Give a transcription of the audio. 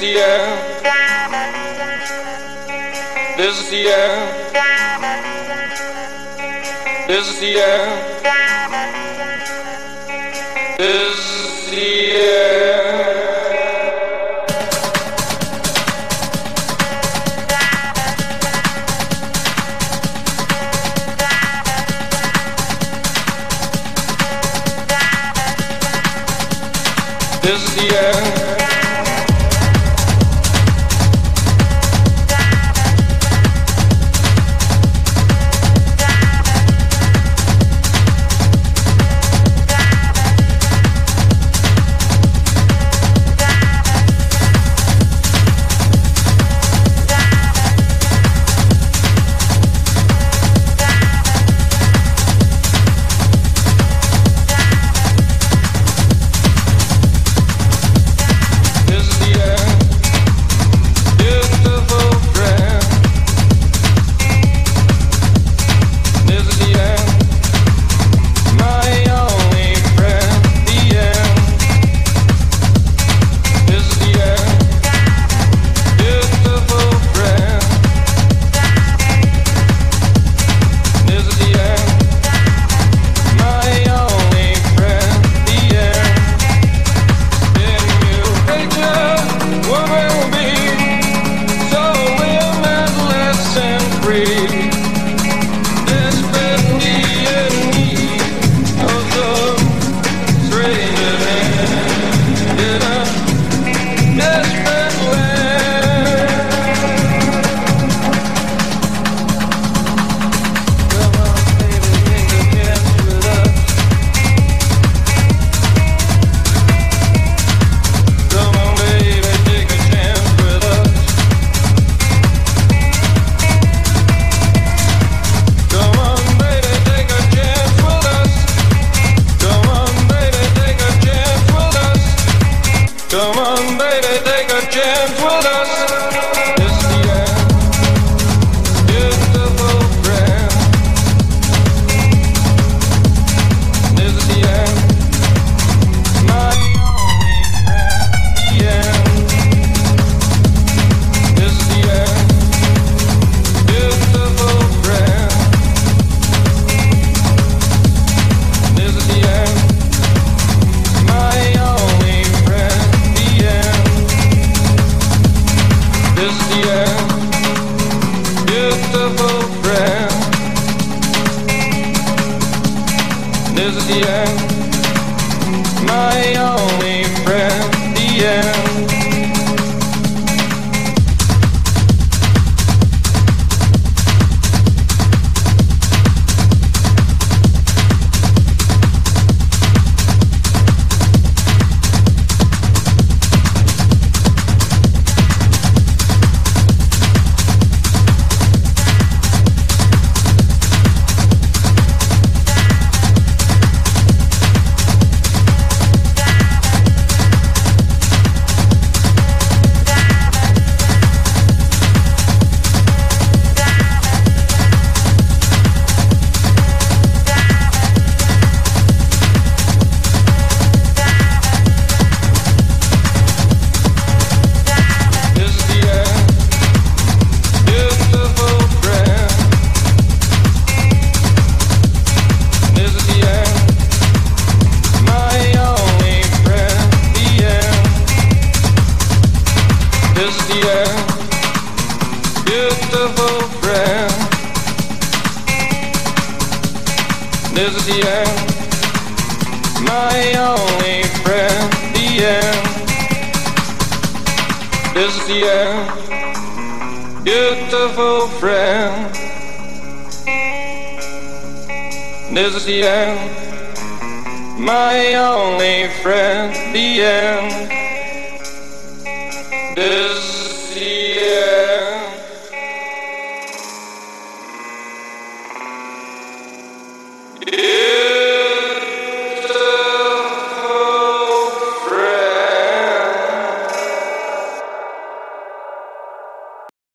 This is the end. This is the end. This is